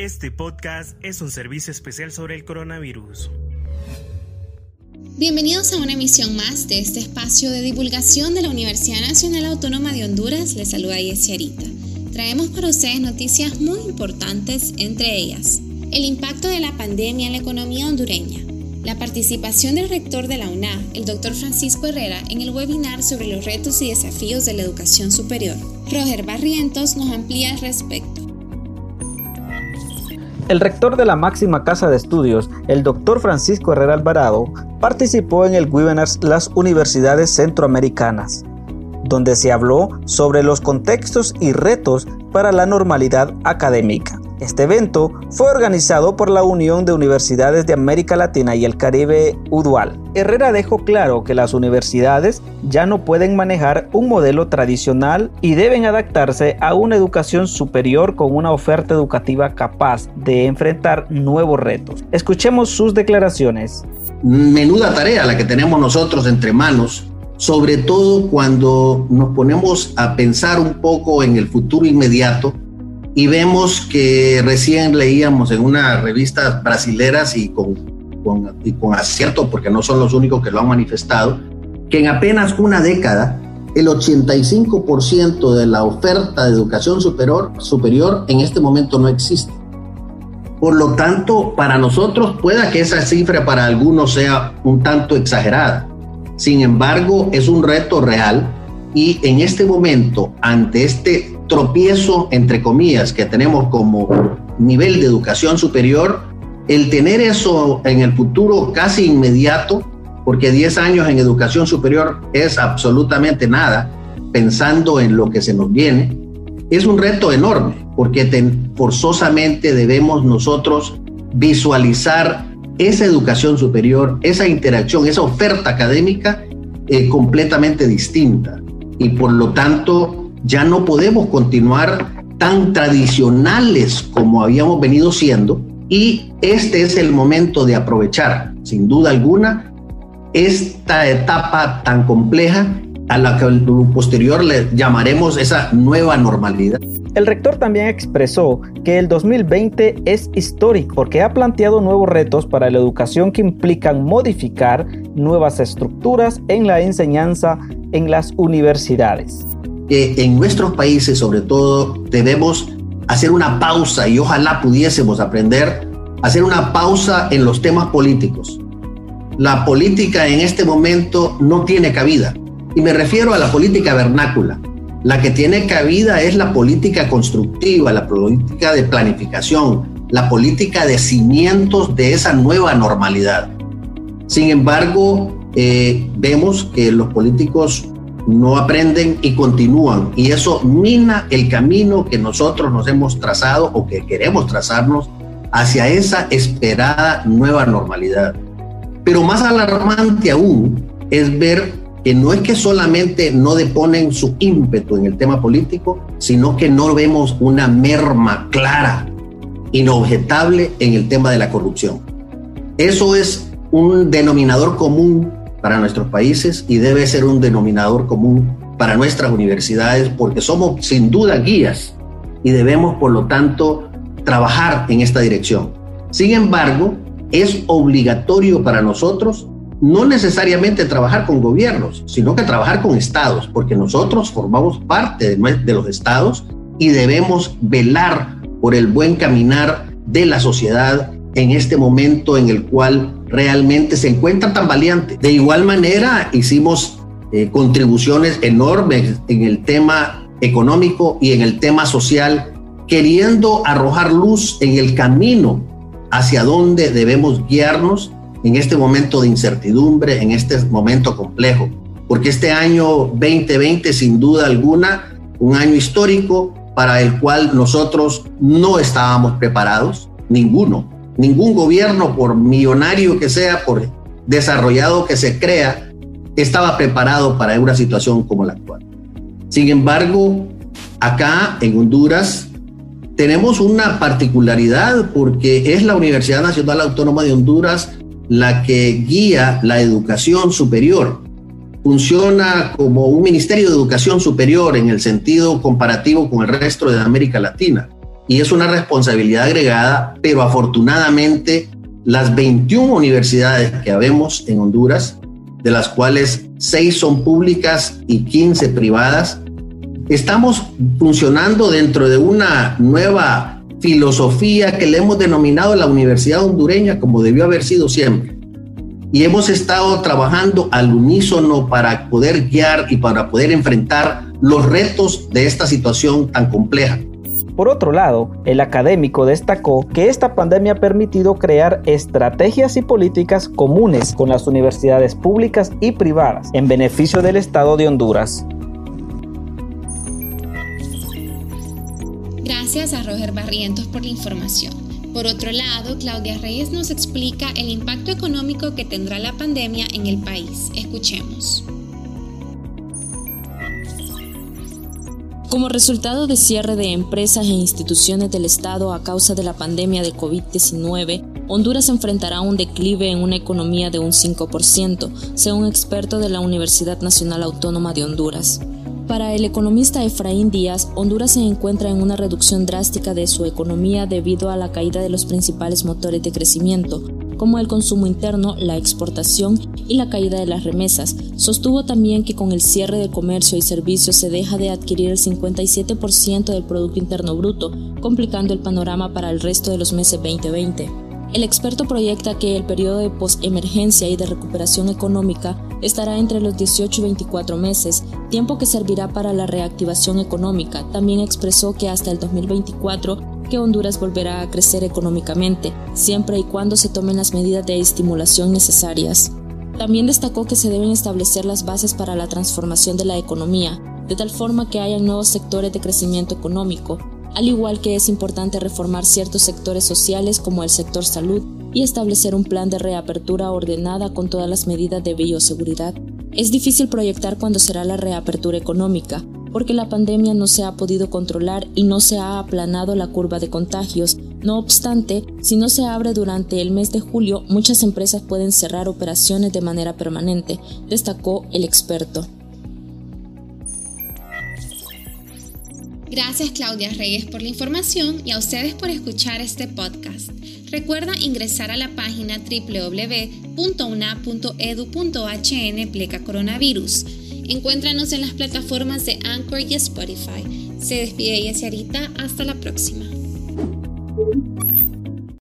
Este podcast es un servicio especial sobre el coronavirus. Bienvenidos a una emisión más de este espacio de divulgación de la Universidad Nacional Autónoma de Honduras. Les saluda Arita. Traemos para ustedes noticias muy importantes, entre ellas el impacto de la pandemia en la economía hondureña, la participación del rector de la UNA, el doctor Francisco Herrera, en el webinar sobre los retos y desafíos de la educación superior. Roger Barrientos nos amplía al respecto. El rector de la máxima casa de estudios, el doctor Francisco Herrera Alvarado, participó en el webinar Las Universidades Centroamericanas, donde se habló sobre los contextos y retos para la normalidad académica. Este evento fue organizado por la Unión de Universidades de América Latina y el Caribe UDUAL. Herrera dejó claro que las universidades ya no pueden manejar un modelo tradicional y deben adaptarse a una educación superior con una oferta educativa capaz de enfrentar nuevos retos. Escuchemos sus declaraciones. Menuda tarea la que tenemos nosotros entre manos sobre todo cuando nos ponemos a pensar un poco en el futuro inmediato y vemos que recién leíamos en unas revistas brasileras y con, con, y con acierto, porque no son los únicos que lo han manifestado, que en apenas una década el 85% de la oferta de educación superior, superior en este momento no existe. Por lo tanto, para nosotros pueda que esa cifra para algunos sea un tanto exagerada. Sin embargo, es un reto real y en este momento, ante este tropiezo, entre comillas, que tenemos como nivel de educación superior, el tener eso en el futuro casi inmediato, porque 10 años en educación superior es absolutamente nada, pensando en lo que se nos viene, es un reto enorme, porque forzosamente debemos nosotros visualizar esa educación superior, esa interacción, esa oferta académica eh, completamente distinta. Y por lo tanto, ya no podemos continuar tan tradicionales como habíamos venido siendo y este es el momento de aprovechar, sin duda alguna, esta etapa tan compleja a la que posterior le llamaremos esa nueva normalidad. El rector también expresó que el 2020 es histórico porque ha planteado nuevos retos para la educación que implican modificar nuevas estructuras en la enseñanza en las universidades que en nuestros países, sobre todo, debemos hacer una pausa y ojalá pudiésemos aprender a hacer una pausa en los temas políticos. La política en este momento no tiene cabida. Y me refiero a la política vernácula. La que tiene cabida es la política constructiva, la política de planificación, la política de cimientos de esa nueva normalidad. Sin embargo, eh, vemos que los políticos no aprenden y continúan. Y eso mina el camino que nosotros nos hemos trazado o que queremos trazarnos hacia esa esperada nueva normalidad. Pero más alarmante aún es ver que no es que solamente no deponen su ímpetu en el tema político, sino que no vemos una merma clara, inobjetable en el tema de la corrupción. Eso es un denominador común para nuestros países y debe ser un denominador común para nuestras universidades porque somos sin duda guías y debemos por lo tanto trabajar en esta dirección. Sin embargo, es obligatorio para nosotros no necesariamente trabajar con gobiernos, sino que trabajar con estados, porque nosotros formamos parte de, los estados y debemos velar por el buen caminar de la sociedad en este momento en el cual realmente se encuentra tan valiente. De igual manera, hicimos eh, contribuciones enormes en el tema económico y en el tema social, queriendo arrojar luz en el camino hacia donde debemos guiarnos en este momento de incertidumbre, en este momento complejo. Porque este año 2020, sin duda alguna, un año histórico para el cual nosotros no estábamos preparados, ninguno Ningún gobierno, por millonario que sea, por desarrollado que se crea, estaba preparado para una situación como la actual. Sin embargo, acá en Honduras tenemos una particularidad porque es la Universidad Nacional Autónoma de Honduras la que guía la educación superior. Funciona como un Ministerio de Educación Superior en el sentido comparativo con el resto de América Latina y es una responsabilidad agregada, pero afortunadamente las 21 universidades que habemos en Honduras, de las cuales 6 son públicas y 15 privadas, estamos funcionando dentro de una nueva filosofía que le hemos denominado la Universidad Hondureña como debió haber sido siempre. Y hemos estado trabajando al unísono para poder guiar y para poder enfrentar los retos de esta situación tan compleja. Por otro lado, el académico destacó que esta pandemia ha permitido crear estrategias y políticas comunes con las universidades públicas y privadas en beneficio del Estado de Honduras. Gracias a Roger Barrientos por la información. Por otro lado, Claudia Reyes nos explica el impacto económico que tendrá la pandemia en el país. Escuchemos. Como resultado de cierre de empresas e instituciones del Estado a causa de la pandemia de COVID-19, Honduras enfrentará un declive en una economía de un 5%, según experto de la Universidad Nacional Autónoma de Honduras. Para el economista Efraín Díaz, Honduras se encuentra en una reducción drástica de su economía debido a la caída de los principales motores de crecimiento, como el consumo interno, la exportación y la caída de las remesas. Sostuvo también que con el cierre de comercio y servicios se deja de adquirir el 57% del Producto Interno Bruto, complicando el panorama para el resto de los meses 2020. El experto proyecta que el periodo de postemergencia y de recuperación económica estará entre los 18 y 24 meses, tiempo que servirá para la reactivación económica. También expresó que hasta el 2024 que Honduras volverá a crecer económicamente, siempre y cuando se tomen las medidas de estimulación necesarias. También destacó que se deben establecer las bases para la transformación de la economía, de tal forma que haya nuevos sectores de crecimiento económico, al igual que es importante reformar ciertos sectores sociales como el sector salud y establecer un plan de reapertura ordenada con todas las medidas de bioseguridad. Es difícil proyectar cuándo será la reapertura económica, porque la pandemia no se ha podido controlar y no se ha aplanado la curva de contagios. No obstante, si no se abre durante el mes de julio, muchas empresas pueden cerrar operaciones de manera permanente, destacó el experto. Gracias Claudia Reyes por la información y a ustedes por escuchar este podcast. Recuerda ingresar a la página www.una.edu.hn pleca coronavirus. Encuéntranos en las plataformas de Anchor y Spotify. Se despide Yesiarita, hasta la próxima.